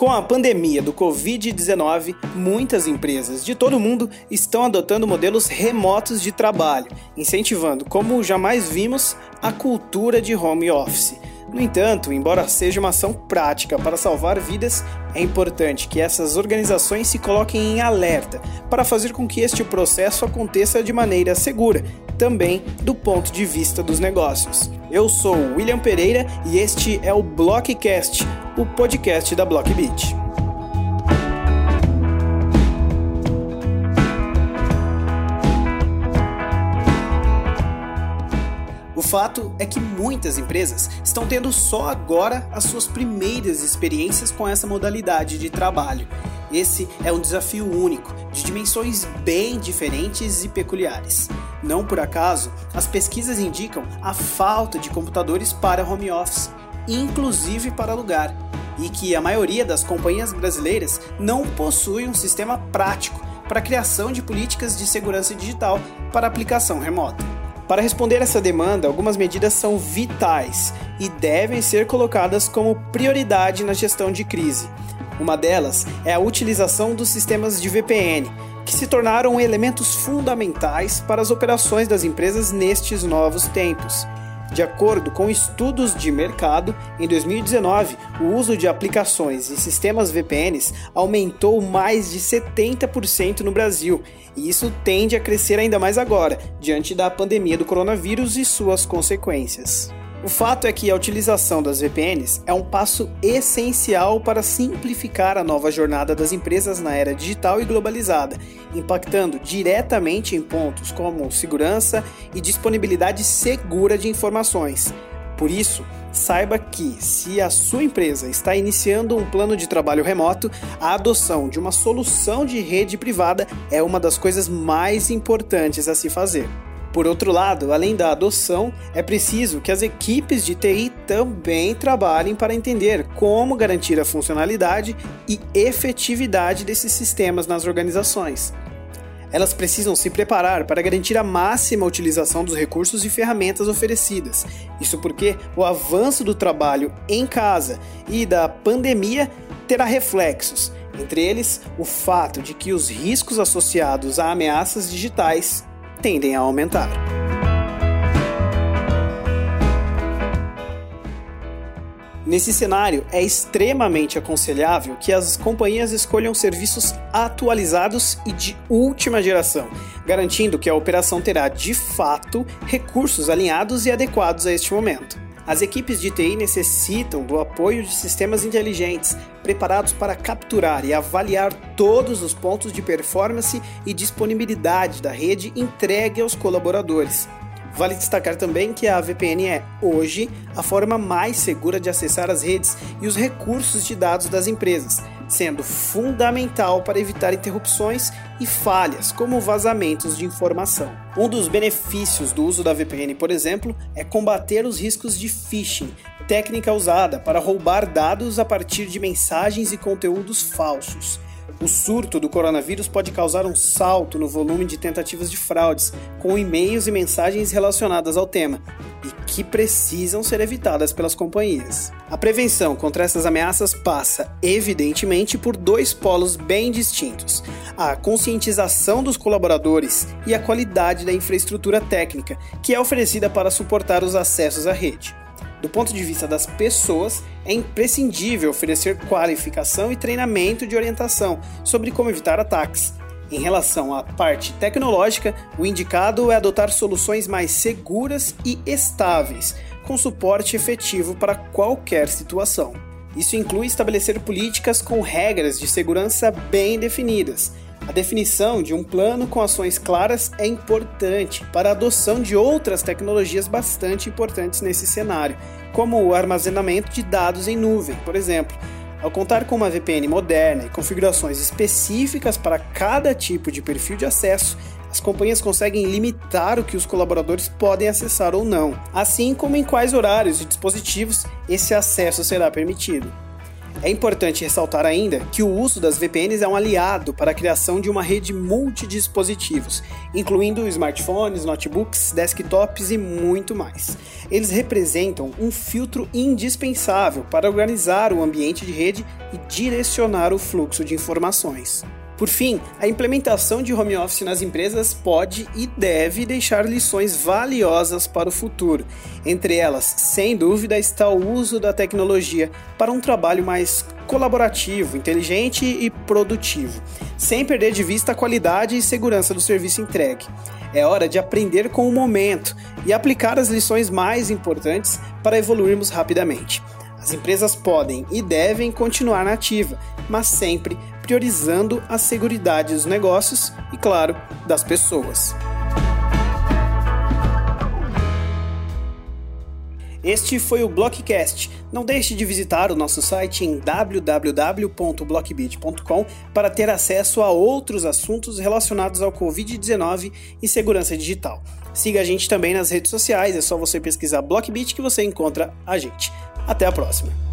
Com a pandemia do Covid-19, muitas empresas de todo o mundo estão adotando modelos remotos de trabalho, incentivando, como jamais vimos, a cultura de home office. No entanto, embora seja uma ação prática para salvar vidas, é importante que essas organizações se coloquem em alerta para fazer com que este processo aconteça de maneira segura, também do ponto de vista dos negócios. Eu sou William Pereira e este é o Blockcast, o podcast da Blockbeat. O fato é que muitas empresas estão tendo só agora as suas primeiras experiências com essa modalidade de trabalho. Esse é um desafio único, de dimensões bem diferentes e peculiares. Não por acaso, as pesquisas indicam a falta de computadores para home office, inclusive para alugar, e que a maioria das companhias brasileiras não possui um sistema prático para a criação de políticas de segurança digital para aplicação remota. Para responder essa demanda, algumas medidas são vitais e devem ser colocadas como prioridade na gestão de crise. Uma delas é a utilização dos sistemas de VPN, que se tornaram elementos fundamentais para as operações das empresas nestes novos tempos. De acordo com estudos de mercado, em 2019, o uso de aplicações e sistemas VPNs aumentou mais de 70% no Brasil, e isso tende a crescer ainda mais agora, diante da pandemia do coronavírus e suas consequências. O fato é que a utilização das VPNs é um passo essencial para simplificar a nova jornada das empresas na era digital e globalizada, impactando diretamente em pontos como segurança e disponibilidade segura de informações. Por isso, saiba que, se a sua empresa está iniciando um plano de trabalho remoto, a adoção de uma solução de rede privada é uma das coisas mais importantes a se fazer. Por outro lado, além da adoção, é preciso que as equipes de TI também trabalhem para entender como garantir a funcionalidade e efetividade desses sistemas nas organizações. Elas precisam se preparar para garantir a máxima utilização dos recursos e ferramentas oferecidas. Isso porque o avanço do trabalho em casa e da pandemia terá reflexos, entre eles o fato de que os riscos associados a ameaças digitais tendem a aumentar. Nesse cenário, é extremamente aconselhável que as companhias escolham serviços atualizados e de última geração, garantindo que a operação terá de fato recursos alinhados e adequados a este momento. As equipes de TI necessitam do apoio de sistemas inteligentes preparados para capturar e avaliar todos os pontos de performance e disponibilidade da rede entregue aos colaboradores. Vale destacar também que a VPN é, hoje, a forma mais segura de acessar as redes e os recursos de dados das empresas, sendo fundamental para evitar interrupções e falhas, como vazamentos de informação. Um dos benefícios do uso da VPN, por exemplo, é combater os riscos de phishing, técnica usada para roubar dados a partir de mensagens e conteúdos falsos. O surto do coronavírus pode causar um salto no volume de tentativas de fraudes, com e-mails e mensagens relacionadas ao tema, e que precisam ser evitadas pelas companhias. A prevenção contra essas ameaças passa, evidentemente, por dois polos bem distintos: a conscientização dos colaboradores e a qualidade da infraestrutura técnica, que é oferecida para suportar os acessos à rede. Do ponto de vista das pessoas, é imprescindível oferecer qualificação e treinamento de orientação sobre como evitar ataques. Em relação à parte tecnológica, o indicado é adotar soluções mais seguras e estáveis, com suporte efetivo para qualquer situação. Isso inclui estabelecer políticas com regras de segurança bem definidas, a definição de um plano com ações claras é importante para a adoção de outras tecnologias bastante importantes nesse cenário, como o armazenamento de dados em nuvem, por exemplo. Ao contar com uma VPN moderna e configurações específicas para cada tipo de perfil de acesso, as companhias conseguem limitar o que os colaboradores podem acessar ou não, assim como em quais horários e dispositivos esse acesso será permitido. É importante ressaltar ainda que o uso das VPNs é um aliado para a criação de uma rede multidispositivos, incluindo smartphones, notebooks, desktops e muito mais. Eles representam um filtro indispensável para organizar o ambiente de rede e direcionar o fluxo de informações. Por fim, a implementação de home office nas empresas pode e deve deixar lições valiosas para o futuro. Entre elas, sem dúvida, está o uso da tecnologia para um trabalho mais colaborativo, inteligente e produtivo, sem perder de vista a qualidade e segurança do serviço entregue. É hora de aprender com o momento e aplicar as lições mais importantes para evoluirmos rapidamente. As empresas podem e devem continuar na ativa, mas sempre priorizando a segurança dos negócios e, claro, das pessoas. Este foi o Blockcast. Não deixe de visitar o nosso site em www.blockbit.com para ter acesso a outros assuntos relacionados ao Covid-19 e segurança digital. Siga a gente também nas redes sociais, é só você pesquisar Blockbit que você encontra a gente. Até a próxima!